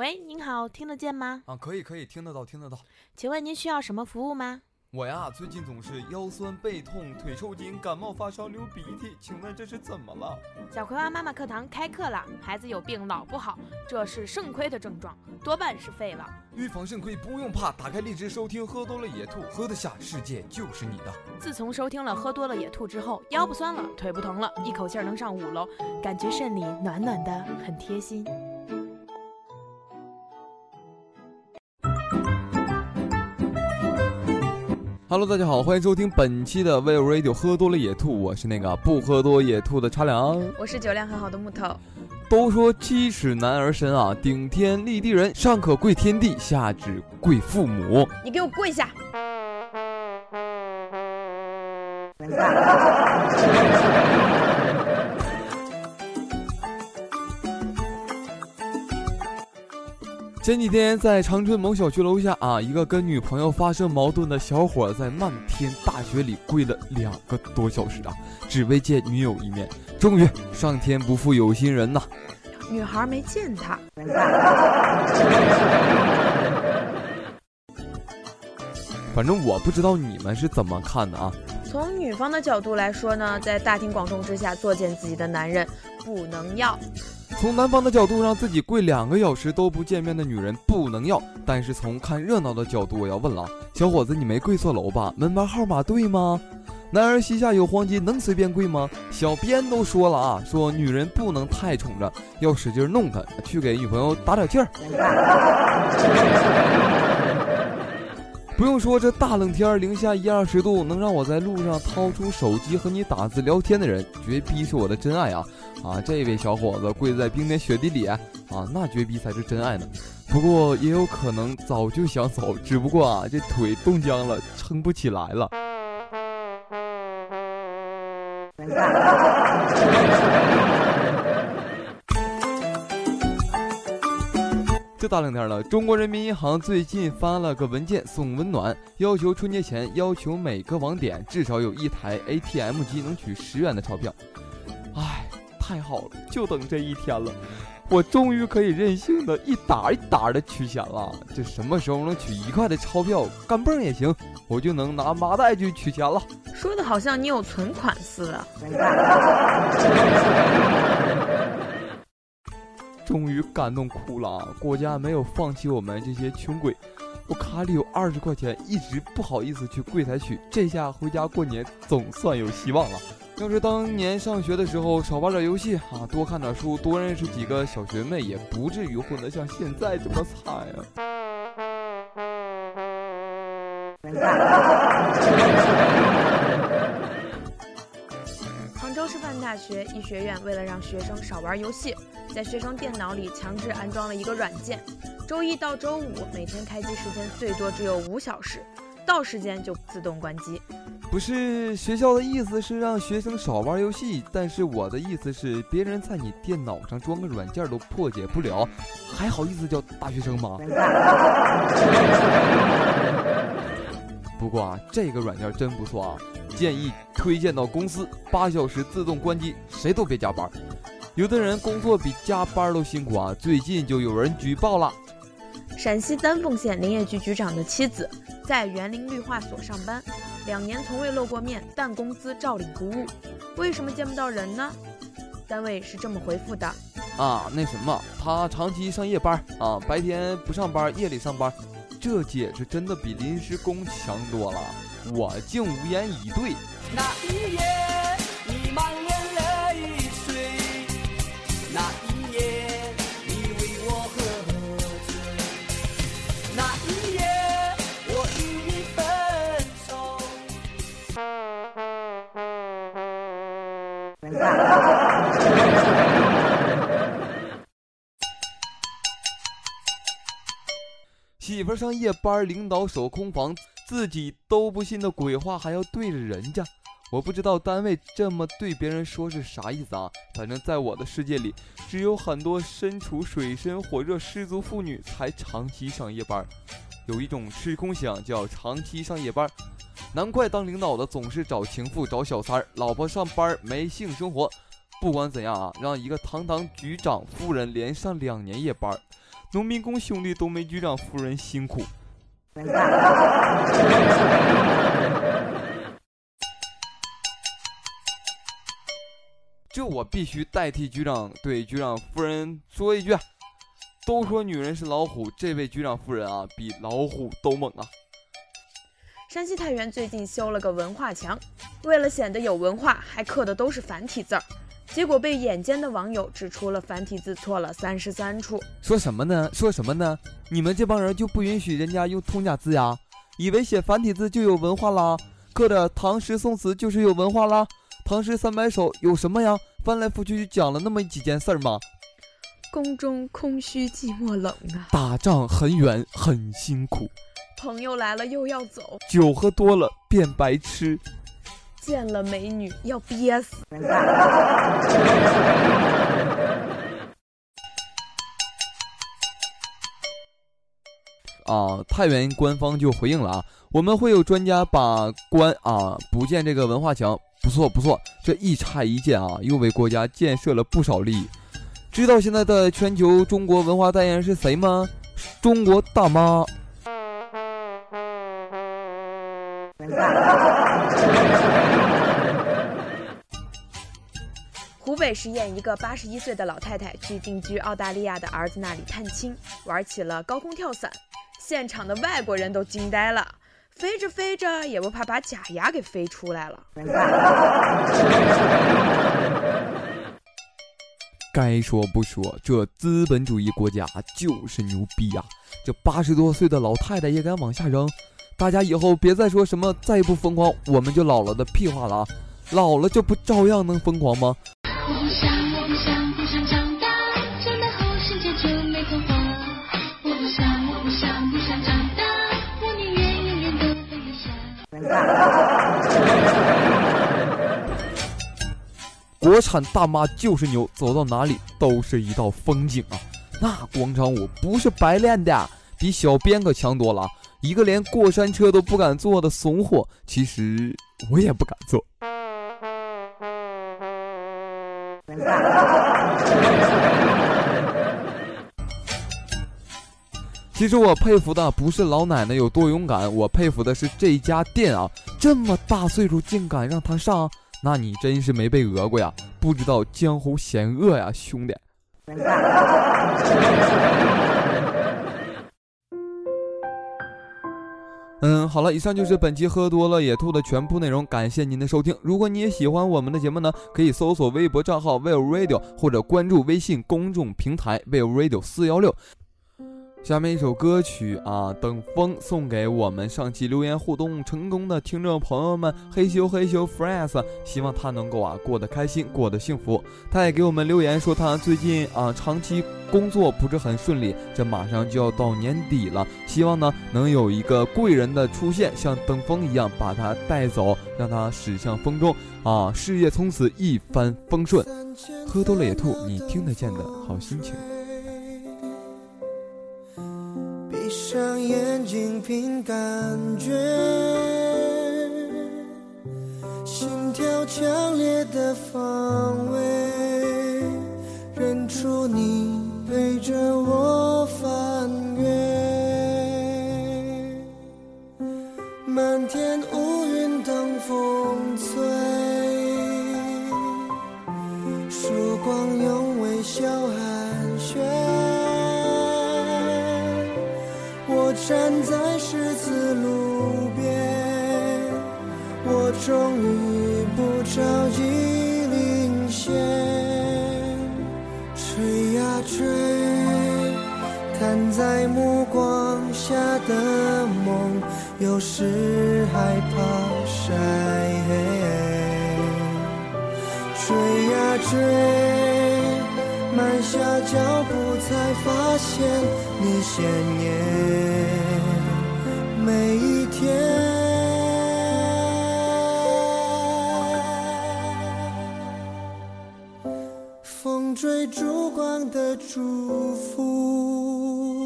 喂，您好，听得见吗？啊，可以可以，听得到听得到。请问您需要什么服务吗？我呀，最近总是腰酸背痛、腿抽筋、感冒发烧、流鼻涕，请问这是怎么了？小葵花妈妈课堂开课了，孩子有病老不好，这是肾亏的症状，多半是废了。预防肾亏不用怕，打开荔枝收听，喝多了野兔，喝得下，世界就是你的。自从收听了喝多了野兔之后，腰不酸了，腿不疼了，一口气儿能上五楼，感觉肾里暖暖的，很贴心。Hello，大家好，欢迎收听本期的 We Radio 喝多了野兔，我是那个不喝多野兔的茶凉，我是酒量很好的木头。都说七尺男儿身啊，顶天立地人，上可跪天地，下只跪父母。你给我跪下！前几天在长春某小区楼下啊，一个跟女朋友发生矛盾的小伙在漫天大雪里跪了两个多小时啊，只为见女友一面。终于，上天不负有心人呐，女孩没见他。反正我不知道你们是怎么看的啊。从女方的角度来说呢，在大庭广众之下作践自己的男人不能要。从男方的角度，让自己跪两个小时都不见面的女人不能要。但是从看热闹的角度，我要问了，小伙子，你没跪错楼吧？门牌号码对吗？男儿膝下有黄金，能随便跪吗？小编都说了啊，说女人不能太宠着，要使劲弄她，去给女朋友打点劲儿。不用说，这大冷天零下一二十度，能让我在路上掏出手机和你打字聊天的人，绝逼是我的真爱啊！啊，这位小伙子跪在冰天雪地里啊，那绝逼才是真爱呢。不过也有可能早就想走，只不过啊，这腿冻僵了，撑不起来了。这大冷天了，中国人民银行最近发了个文件送温暖，要求春节前要求每个网点至少有一台 ATM 机能取十元的钞票。哎，太好了，就等这一天了，我终于可以任性的一沓一沓的取钱了。这什么时候能取一块的钞票，干蹦也行，我就能拿麻袋去取钱了。说的好像你有存款似的。终于感动哭了啊！国家没有放弃我们这些穷鬼，我卡里有二十块钱，一直不好意思去柜台取，这下回家过年总算有希望了。要是当年上学的时候少玩点游戏啊，多看点书，多认识几个小学妹，也不至于混得像现在这么惨呀。杭州师范大学医学院为了让学生少玩游戏，在学生电脑里强制安装了一个软件，周一到周五每天开机时间最多只有五小时，到时间就自动关机。不是学校的意思是让学生少玩游戏，但是我的意思是，别人在你电脑上装个软件都破解不了，还好意思叫大学生吗？不过啊，这个软件真不错啊。建议推荐到公司，八小时自动关机，谁都别加班。有的人工作比加班都辛苦啊！最近就有人举报了，陕西丹凤县林业局局长的妻子在园林绿化所上班，两年从未露过面，但工资照领不误。为什么见不到人呢？单位是这么回复的：啊，那什么，他长期上夜班啊，白天不上班，夜里上班，这解释真的比临时工强多了。我竟无言以对。那一夜，上夜班，领导守空房。自己都不信的鬼话还要对着人家，我不知道单位这么对别人说是啥意思啊？反正在我的世界里，只有很多身处水深火热失足妇女才长期上夜班。有一种吃空饷叫长期上夜班，难怪当领导的总是找情妇找小三儿，老婆上班没性生活。不管怎样啊，让一个堂堂局长夫人连上两年夜班。农民工兄弟都没局长夫人辛苦。这我必须代替局长对局长夫人说一句：都说女人是老虎，这位局长夫人啊，比老虎都猛啊！山西太原最近修了个文化墙，为了显得有文化，还刻的都是繁体字儿，结果被眼尖的网友指出了繁体字错了三十三处。说什么呢？说什么呢？你们这帮人就不允许人家用通假字呀？以为写繁体字就有文化啦？刻着唐诗宋词就是有文化啦？唐诗三百首有什么呀？翻来覆去就讲了那么几件事儿吗？宫中空虚寂寞冷啊！打仗很远很辛苦，朋友来了又要走，酒喝多了变白痴，见了美女要憋死。啊，太原官方就回应了啊，我们会有专家把关啊，不建这个文化墙。不错不错，这一拆一建啊，又为国家建设了不少利益。知道现在的全球中国文化代言人是谁吗？中国大妈。北十堰一个八十一岁的老太太去定居澳大利亚的儿子那里探亲，玩起了高空跳伞，现场的外国人都惊呆了。飞着飞着也不怕把假牙给飞出来了。该说不说，这资本主义国家就是牛逼呀！这八十多岁的老太太也敢往下扔，大家以后别再说什么再不疯狂我们就老了的屁话了啊！老了就不照样能疯狂吗？国产大妈就是牛，走到哪里都是一道风景啊！那广场舞不是白练的，比小编可强多了。一个连过山车都不敢坐的怂货，其实我也不敢坐。其实我佩服的不是老奶奶有多勇敢，我佩服的是这家店啊，这么大岁数竟敢让她上，那你真是没被讹过呀，不知道江湖险恶呀，兄弟。嗯，好了，以上就是本期喝多了野兔的全部内容，感谢您的收听。如果你也喜欢我们的节目呢，可以搜索微博账号 Will Radio 或者关注微信公众平台 Will Radio 四幺六。下面一首歌曲啊，等风送给我们上期留言互动成功的听众朋友们，嘿咻嘿咻 friends，希望他能够啊过得开心，过得幸福。他也给我们留言说他最近啊长期工作不是很顺利，这马上就要到年底了，希望呢能有一个贵人的出现，像等风一样把他带走，让他驶向风中啊，事业从此一帆风顺。喝多了也吐，你听得见的好心情。眼睛，凭感觉，心跳强烈的方位，认出你陪着我翻越，漫天站在十字路边，我终于不着急领先，追呀追，看在目光下的梦，有时害怕晒黑，追呀追。慢下脚步，才发现你鲜艳每一天。风追烛光的祝福，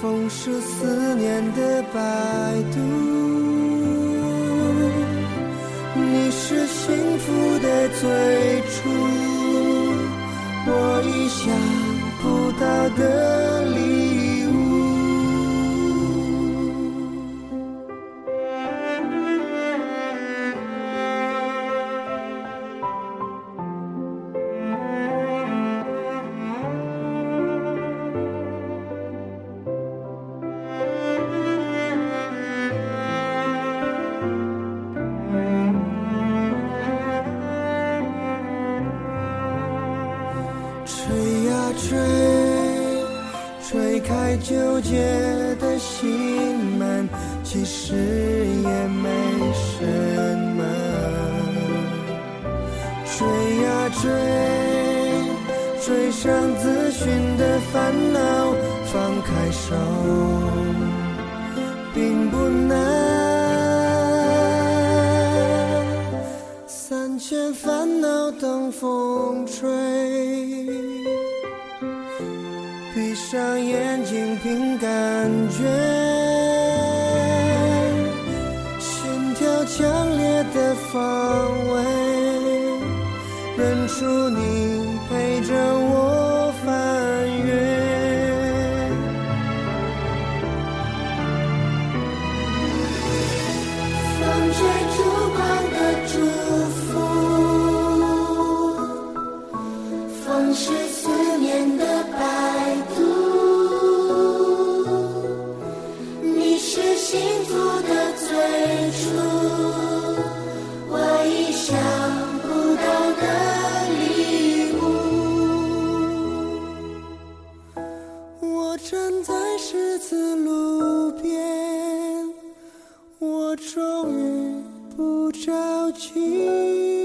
风是思念的摆渡，你是幸福的最初。纠结的心门，其实也没什么。追呀追，追上自寻的烦恼，放开手，并不难。三千烦恼等风吹，上眼睛凭感觉，心跳强烈的方位，认出你陪着我。着急。